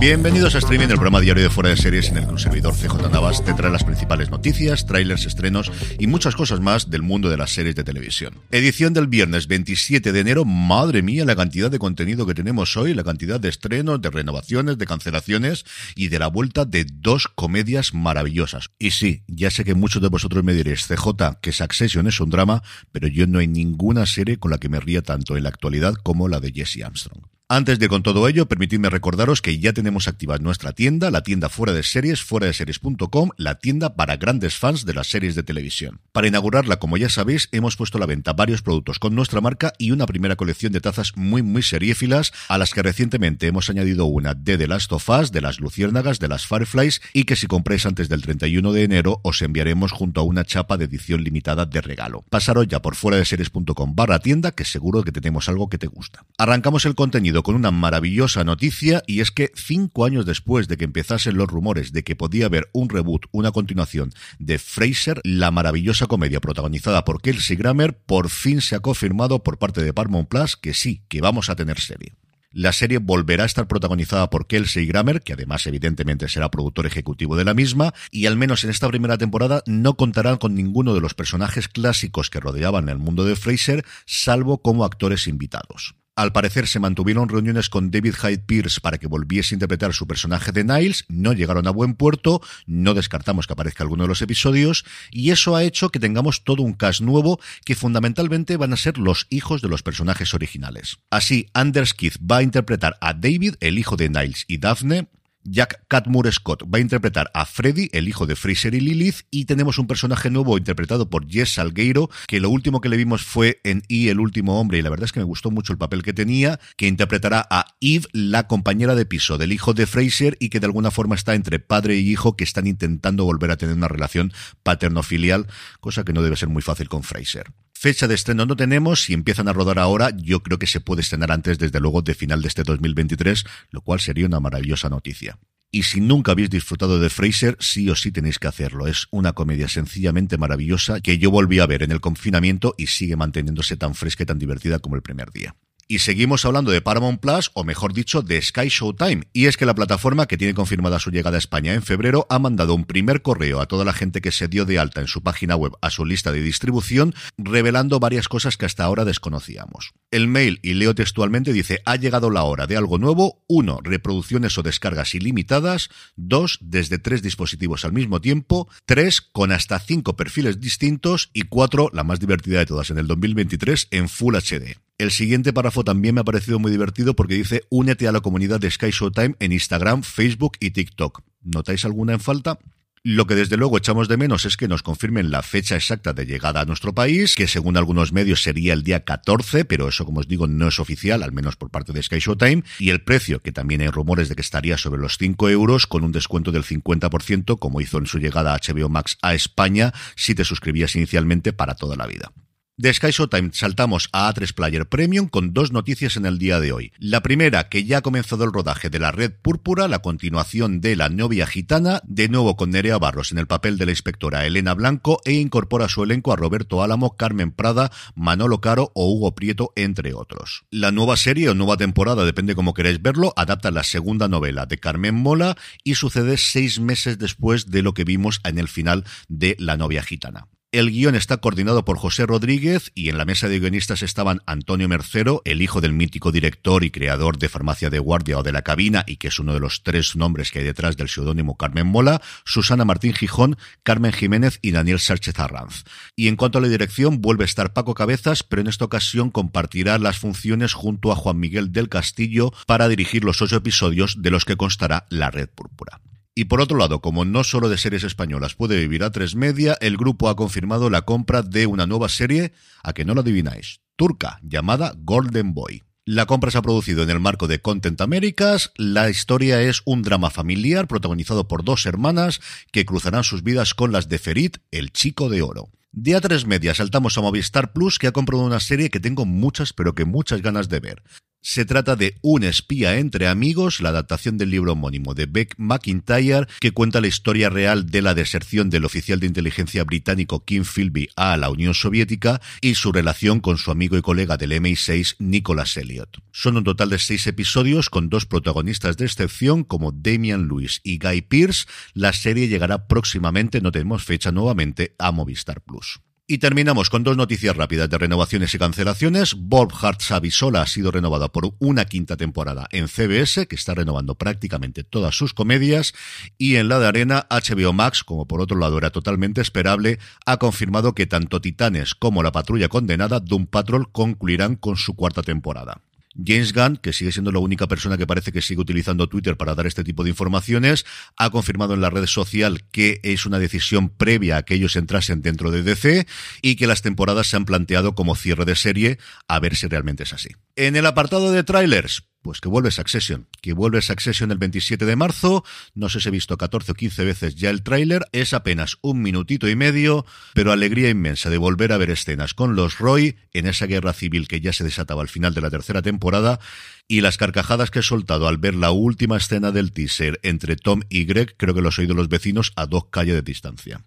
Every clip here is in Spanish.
Bienvenidos a Streaming, el programa diario de Fuera de Series en el que un servidor CJ Navas te trae las principales noticias, trailers, estrenos y muchas cosas más del mundo de las series de televisión. Edición del viernes 27 de enero. Madre mía, la cantidad de contenido que tenemos hoy, la cantidad de estrenos, de renovaciones, de cancelaciones y de la vuelta de dos comedias maravillosas. Y sí, ya sé que muchos de vosotros me diréis, CJ, que Succession es un drama, pero yo no hay ninguna serie con la que me ría tanto en la actualidad como la de Jesse Armstrong. Antes de con todo ello, permitidme recordaros que ya tenemos activa nuestra tienda, la tienda fuera de series, fuera de series.com, la tienda para grandes fans de las series de televisión. Para inaugurarla, como ya sabéis, hemos puesto a la venta varios productos con nuestra marca y una primera colección de tazas muy muy seriéfilas, a las que recientemente hemos añadido una de The Last of Us, de las Luciérnagas, de las Fireflies, y que si compráis antes del 31 de enero os enviaremos junto a una chapa de edición limitada de regalo. Pasaros ya por fuera de series.com barra tienda, que seguro que tenemos algo que te gusta. Arrancamos el contenido con una maravillosa noticia y es que cinco años después de que empezasen los rumores de que podía haber un reboot, una continuación de Fraser, la maravillosa comedia protagonizada por Kelsey Grammer, por fin se ha confirmado por parte de Paramount Plus que sí, que vamos a tener serie. La serie volverá a estar protagonizada por Kelsey Grammer, que además evidentemente será productor ejecutivo de la misma, y al menos en esta primera temporada no contará con ninguno de los personajes clásicos que rodeaban el mundo de Fraser, salvo como actores invitados. Al parecer se mantuvieron reuniones con David Hyde Pierce para que volviese a interpretar su personaje de Niles, no llegaron a buen puerto, no descartamos que aparezca alguno de los episodios, y eso ha hecho que tengamos todo un cast nuevo que fundamentalmente van a ser los hijos de los personajes originales. Así, Anders Keith va a interpretar a David, el hijo de Niles y Daphne, Jack Catmure Scott va a interpretar a Freddy, el hijo de Fraser y Lilith, y tenemos un personaje nuevo interpretado por Jess Salgueiro, que lo último que le vimos fue en Y el último hombre, y la verdad es que me gustó mucho el papel que tenía, que interpretará a Eve, la compañera de piso del hijo de Fraser, y que de alguna forma está entre padre y hijo que están intentando volver a tener una relación paterno-filial, cosa que no debe ser muy fácil con Fraser. Fecha de estreno no tenemos, si empiezan a rodar ahora, yo creo que se puede estrenar antes, desde luego, de final de este 2023, lo cual sería una maravillosa noticia. Y si nunca habéis disfrutado de Fraser, sí o sí tenéis que hacerlo. Es una comedia sencillamente maravillosa que yo volví a ver en el confinamiento y sigue manteniéndose tan fresca y tan divertida como el primer día. Y seguimos hablando de Paramount Plus, o mejor dicho, de Sky Showtime. Y es que la plataforma, que tiene confirmada su llegada a España en febrero, ha mandado un primer correo a toda la gente que se dio de alta en su página web a su lista de distribución, revelando varias cosas que hasta ahora desconocíamos. El mail, y leo textualmente, dice, ha llegado la hora de algo nuevo. Uno, reproducciones o descargas ilimitadas. Dos, desde tres dispositivos al mismo tiempo. Tres, con hasta cinco perfiles distintos. Y cuatro, la más divertida de todas en el 2023, en Full HD. El siguiente párrafo también me ha parecido muy divertido porque dice únete a la comunidad de Sky Showtime en Instagram, Facebook y TikTok. ¿Notáis alguna en falta? Lo que desde luego echamos de menos es que nos confirmen la fecha exacta de llegada a nuestro país, que según algunos medios sería el día 14, pero eso como os digo no es oficial, al menos por parte de Sky Showtime, y el precio, que también hay rumores de que estaría sobre los 5 euros con un descuento del 50%, como hizo en su llegada a HBO Max a España, si te suscribías inicialmente para toda la vida. De Sky Showtime saltamos a A3 Player Premium con dos noticias en el día de hoy. La primera, que ya ha comenzado el rodaje de La Red Púrpura, la continuación de La novia gitana, de nuevo con Nerea Barros en el papel de la inspectora Elena Blanco e incorpora a su elenco a Roberto Álamo, Carmen Prada, Manolo Caro o Hugo Prieto, entre otros. La nueva serie o nueva temporada, depende cómo queréis verlo, adapta la segunda novela de Carmen Mola y sucede seis meses después de lo que vimos en el final de La novia gitana. El guion está coordinado por José Rodríguez y en la mesa de guionistas estaban Antonio Mercero, el hijo del mítico director y creador de Farmacia de Guardia o de la Cabina y que es uno de los tres nombres que hay detrás del seudónimo Carmen Mola, Susana Martín Gijón, Carmen Jiménez y Daniel Sánchez Arranz. Y en cuanto a la dirección, vuelve a estar Paco Cabezas, pero en esta ocasión compartirá las funciones junto a Juan Miguel del Castillo para dirigir los ocho episodios de los que constará La Red Púrpura. Y por otro lado, como no solo de series españolas puede vivir a tres media, el grupo ha confirmado la compra de una nueva serie, a que no lo adivináis, turca, llamada Golden Boy. La compra se ha producido en el marco de Content Américas. La historia es un drama familiar protagonizado por dos hermanas que cruzarán sus vidas con las de Ferit, el chico de oro. De A3 Media saltamos a Movistar Plus, que ha comprado una serie que tengo muchas, pero que muchas ganas de ver. Se trata de Un espía entre amigos, la adaptación del libro homónimo de Beck McIntyre, que cuenta la historia real de la deserción del oficial de inteligencia británico Kim Philby a la Unión Soviética y su relación con su amigo y colega del MI6 Nicholas Elliot. Son un total de seis episodios con dos protagonistas de excepción como Damian Lewis y Guy Pearce. La serie llegará próximamente, no tenemos fecha nuevamente, a Movistar Plus. Y terminamos con dos noticias rápidas de renovaciones y cancelaciones. Bob Hart Savisola ha sido renovada por una quinta temporada en CBS, que está renovando prácticamente todas sus comedias. Y en la de Arena, HBO Max, como por otro lado era totalmente esperable, ha confirmado que tanto Titanes como La Patrulla Condenada, Doom Patrol, concluirán con su cuarta temporada. James Gunn, que sigue siendo la única persona que parece que sigue utilizando Twitter para dar este tipo de informaciones, ha confirmado en la red social que es una decisión previa a que ellos entrasen dentro de DC y que las temporadas se han planteado como cierre de serie, a ver si realmente es así. En el apartado de trailers, pues que vuelve Succession, que vuelve Succession el 27 de marzo, no sé si he visto 14 o 15 veces ya el tráiler, es apenas un minutito y medio, pero alegría inmensa de volver a ver escenas con los Roy en esa guerra civil que ya se desataba al final de la tercera temporada y las carcajadas que he soltado al ver la última escena del teaser entre Tom y Greg, creo que los oído los vecinos a dos calles de distancia.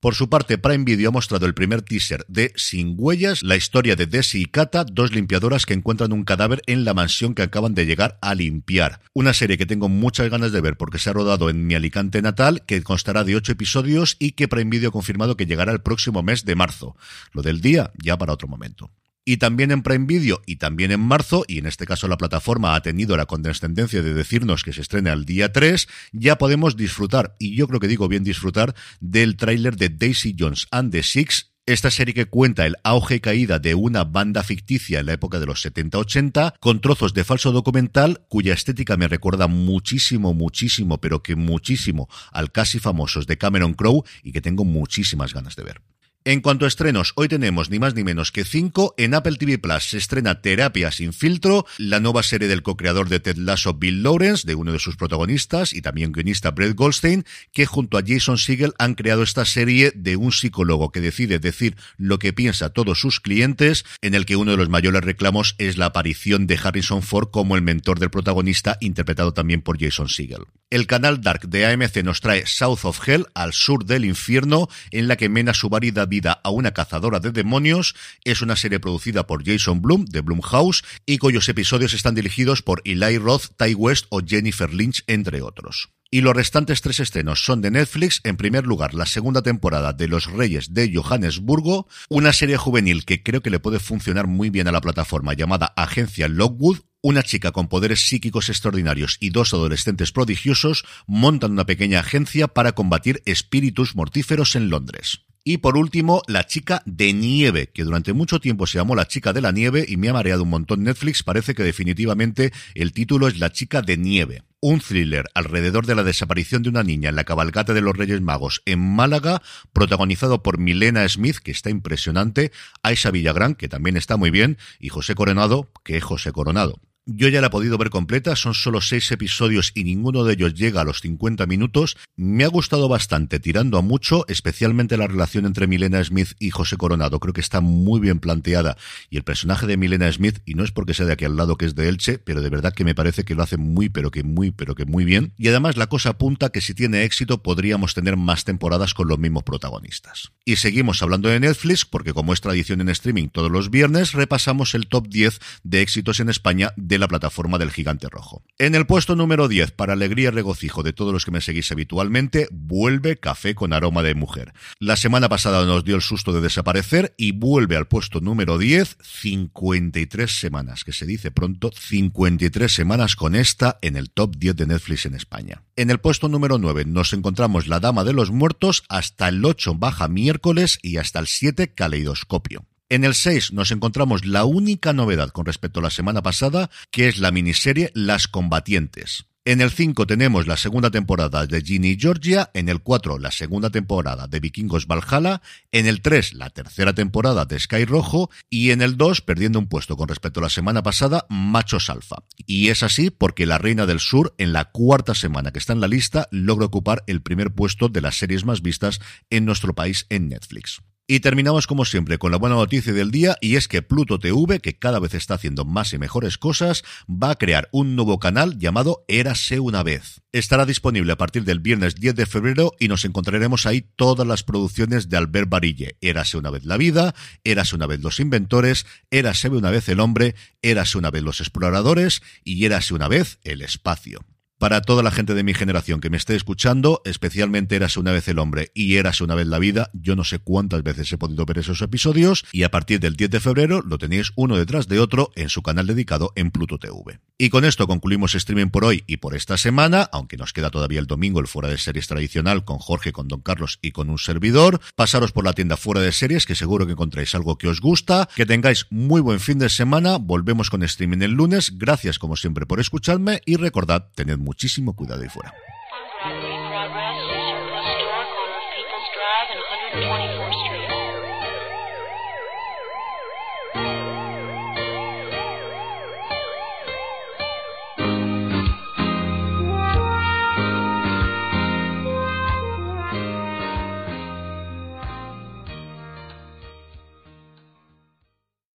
Por su parte, Prime Video ha mostrado el primer teaser de Sin Huellas, la historia de Desi y Kata, dos limpiadoras que encuentran un cadáver en la mansión que acaban de llegar a limpiar. Una serie que tengo muchas ganas de ver porque se ha rodado en mi Alicante natal, que constará de ocho episodios y que Prime Video ha confirmado que llegará el próximo mes de marzo. Lo del día ya para otro momento y también en Prime Video y también en marzo, y en este caso la plataforma ha tenido la condescendencia de decirnos que se estrena el día 3, ya podemos disfrutar, y yo creo que digo bien disfrutar, del tráiler de Daisy Jones and the Six, esta serie que cuenta el auge caída de una banda ficticia en la época de los 70-80, con trozos de falso documental cuya estética me recuerda muchísimo, muchísimo, pero que muchísimo al casi famosos de Cameron Crowe y que tengo muchísimas ganas de ver. En cuanto a estrenos, hoy tenemos ni más ni menos que cinco. En Apple TV Plus se estrena Terapia sin filtro, la nueva serie del co-creador de Ted Lasso, Bill Lawrence, de uno de sus protagonistas y también guionista Brett Goldstein, que junto a Jason Segel han creado esta serie de un psicólogo que decide decir lo que piensa a todos sus clientes, en el que uno de los mayores reclamos es la aparición de Harrison Ford como el mentor del protagonista, interpretado también por Jason Segel. El canal Dark de AMC nos trae South of Hell, al sur del infierno, en la que Mena su variedad vida a una cazadora de demonios. Es una serie producida por Jason Blum de Blumhouse y cuyos episodios están dirigidos por Eli Roth, Ty West o Jennifer Lynch, entre otros. Y los restantes tres estrenos son de Netflix. En primer lugar, la segunda temporada de Los Reyes de Johannesburgo, una serie juvenil que creo que le puede funcionar muy bien a la plataforma llamada Agencia Lockwood, una chica con poderes psíquicos extraordinarios y dos adolescentes prodigiosos montan una pequeña agencia para combatir espíritus mortíferos en Londres. Y por último, La chica de nieve, que durante mucho tiempo se llamó La chica de la nieve y me ha mareado un montón Netflix. Parece que definitivamente el título es La chica de nieve. Un thriller alrededor de la desaparición de una niña en la cabalgata de los Reyes Magos en Málaga, protagonizado por Milena Smith, que está impresionante, Aisha Villagrán, que también está muy bien, y José Coronado, que es José Coronado. Yo ya la he podido ver completa, son solo seis episodios y ninguno de ellos llega a los 50 minutos. Me ha gustado bastante, tirando a mucho, especialmente la relación entre Milena Smith y José Coronado. Creo que está muy bien planteada. Y el personaje de Milena Smith, y no es porque sea de aquí al lado que es de Elche, pero de verdad que me parece que lo hace muy, pero que muy, pero que muy bien. Y además la cosa apunta que si tiene éxito podríamos tener más temporadas con los mismos protagonistas. Y seguimos hablando de Netflix, porque como es tradición en streaming todos los viernes, repasamos el top 10 de éxitos en España de la plataforma del Gigante Rojo. En el puesto número 10, para alegría y regocijo de todos los que me seguís habitualmente, vuelve Café con aroma de mujer. La semana pasada nos dio el susto de desaparecer y vuelve al puesto número 10, 53 semanas, que se dice pronto, 53 semanas con esta en el top 10 de Netflix en España. En el puesto número 9 nos encontramos La Dama de los Muertos, hasta el 8 baja miércoles y hasta el 7 caleidoscopio. En el 6 nos encontramos la única novedad con respecto a la semana pasada, que es la miniserie Las Combatientes. En el 5 tenemos la segunda temporada de Ginny Georgia, en el 4 la segunda temporada de Vikingos Valhalla, en el 3 la tercera temporada de Sky Rojo y en el 2, perdiendo un puesto con respecto a la semana pasada, Machos Alfa. Y es así porque La Reina del Sur, en la cuarta semana que está en la lista, logra ocupar el primer puesto de las series más vistas en nuestro país en Netflix. Y terminamos como siempre con la buena noticia del día y es que Pluto TV, que cada vez está haciendo más y mejores cosas, va a crear un nuevo canal llamado Érase una vez. Estará disponible a partir del viernes 10 de febrero y nos encontraremos ahí todas las producciones de Albert Barille. Érase una vez la vida, Érase una vez los inventores, Érase una vez el hombre, Érase una vez los exploradores y Érase una vez el espacio para toda la gente de mi generación que me esté escuchando, especialmente Érase una vez el hombre y Érase una vez la vida, yo no sé cuántas veces he podido ver esos episodios y a partir del 10 de febrero lo tenéis uno detrás de otro en su canal dedicado en Pluto TV. Y con esto concluimos streaming por hoy y por esta semana, aunque nos queda todavía el domingo el fuera de series tradicional con Jorge, con Don Carlos y con un servidor. Pasaros por la tienda fuera de series que seguro que encontráis algo que os gusta. Que tengáis muy buen fin de semana. Volvemos con streaming el lunes. Gracias como siempre por escucharme y recordad, tened muchísimo cuidado ahí fuera.